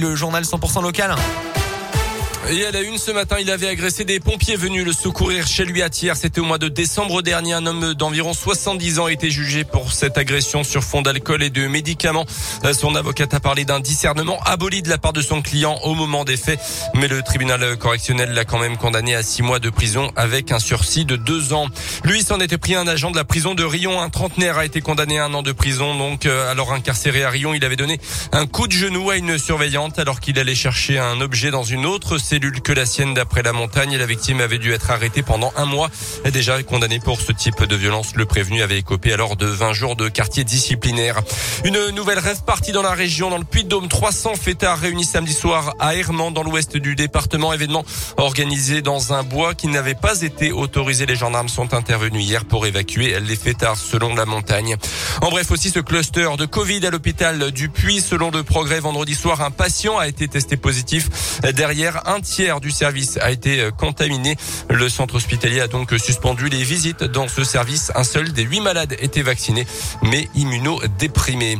le journal 100% local. Et à la une ce matin, il avait agressé des pompiers venus le secourir chez lui à Thiers. C'était au mois de décembre dernier. Un homme d'environ 70 ans a été jugé pour cette agression sur fond d'alcool et de médicaments. Son avocate a parlé d'un discernement aboli de la part de son client au moment des faits. Mais le tribunal correctionnel l'a quand même condamné à six mois de prison avec un sursis de deux ans. Lui s'en était pris un agent de la prison de Rion. Un trentenaire a été condamné à un an de prison. Donc, euh, alors incarcéré à Rion, il avait donné un coup de genou à une surveillante alors qu'il allait chercher un objet dans une autre cellule que la sienne d'après la montagne. La victime avait dû être arrêtée pendant un mois. Déjà condamné pour ce type de violence, le prévenu avait écopé alors de 20 jours de quartier disciplinaire. Une nouvelle rêve partie dans la région, dans le Puy-de-Dôme. 300 fêtards réunis samedi soir à Herman, dans l'ouest du département. Événement organisé dans un bois qui n'avait pas été autorisé. Les gendarmes sont intervenus hier pour évacuer les fêtards selon la montagne. En bref, aussi ce cluster de Covid à l'hôpital du Puy. Selon de progrès, vendredi soir, un patient a été testé positif. Derrière, un tiers du service a été euh, contaminé. Le centre hospitalier a donc suspendu les visites dans ce service. Un seul des huit malades était vacciné, mais immunodéprimé.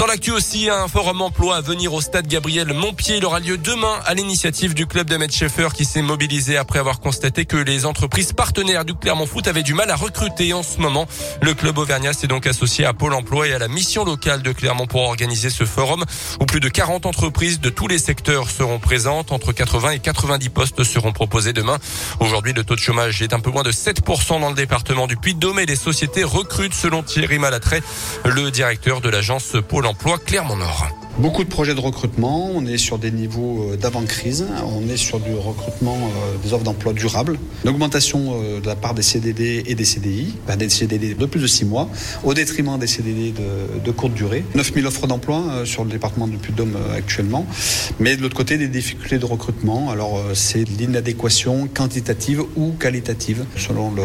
Dans l'actu aussi, un forum emploi à venir au stade Gabriel Montpied. Il aura lieu demain à l'initiative du club d'Ahmed Schaeffer qui s'est mobilisé après avoir constaté que les entreprises partenaires du Clermont Foot avaient du mal à recruter en ce moment. Le club auvergnat s'est donc associé à Pôle emploi et à la mission locale de Clermont pour organiser ce forum où plus de 40 entreprises de tous les secteurs seront présentes. Entre 80 et 90 postes seront proposés demain. Aujourd'hui, le taux de chômage est un peu moins de 7% dans le département du Puy-de-Dôme et les sociétés recrutent selon Thierry Malatray, le directeur de l'agence Pôle emploi Clermont-Nord. Beaucoup de projets de recrutement, on est sur des niveaux euh, d'avant-crise, on est sur du recrutement euh, des offres d'emploi durables, une augmentation euh, de la part des CDD et des CDI, des CDD de plus de 6 mois, au détriment des CDD de, courte durée. 9000 offres d'emploi sur le département du Puy-de-Dôme actuellement, mais de l'autre côté des difficultés de recrutement, alors c'est l'inadéquation quantitative ou qualitative selon le,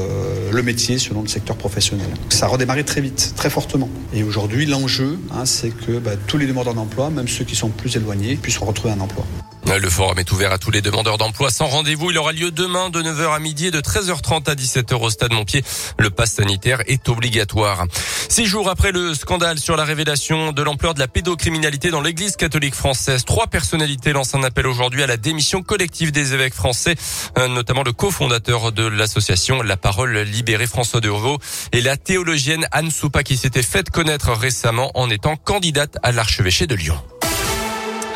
le, métier, selon le secteur professionnel. Ça a redémarré très vite, très fortement. Et aujourd'hui, l'enjeu, hein, c'est que bah, tous les demandeurs d'emploi, même ceux qui sont plus éloignés, puissent retrouver un emploi. Le forum est ouvert à tous les demandeurs d'emploi sans rendez-vous. Il aura lieu demain de 9h à midi et de 13h30 à 17h au stade Montpied. Le pass sanitaire est obligatoire. Six jours après le scandale sur la révélation de l'ampleur de la pédocriminalité dans l'église catholique française, trois personnalités lancent un appel aujourd'hui à la démission collective des évêques français, euh, notamment le cofondateur de l'association La Parole Libérée François de Revaux et la théologienne Anne Soupa qui s'était faite connaître récemment en étant candidate à l'archevêché de Lyon.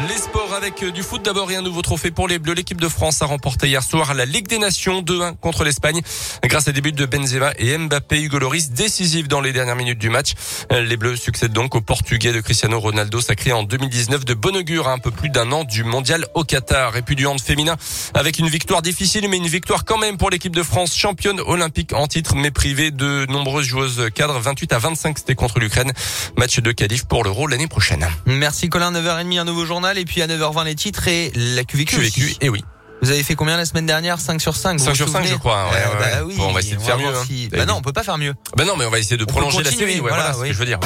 Les sports avec du foot d'abord et un nouveau trophée pour les Bleus. L'équipe de France a remporté hier soir la Ligue des Nations 2-1 contre l'Espagne grâce à des buts de Benzema et Mbappé. Hugo Loris décisif dans les dernières minutes du match. Les Bleus succèdent donc au Portugais de Cristiano Ronaldo sacré en 2019 de bon augure à un peu plus d'un an du mondial au Qatar. Et puis du hand féminin avec une victoire difficile mais une victoire quand même pour l'équipe de France championne olympique en titre mais privée de nombreuses joueuses cadres. 28 à 25 c'était contre l'Ukraine. Match de qualif pour l'Euro l'année prochaine. Merci Colin, 9h30 un nouveau journal et puis à 9h20 les titres et la QVQ. QVQ, et eh oui. Vous avez fait combien la semaine dernière? 5 sur 5 5 sur 5 je crois. Ouais, euh, ouais, bah oui, bon, on va essayer de faire mieux. Si... Hein. Bah non, on peut pas faire mieux. Bah non, mais on va essayer de on prolonger la série. Voilà, voilà oui. ce que je veux dire.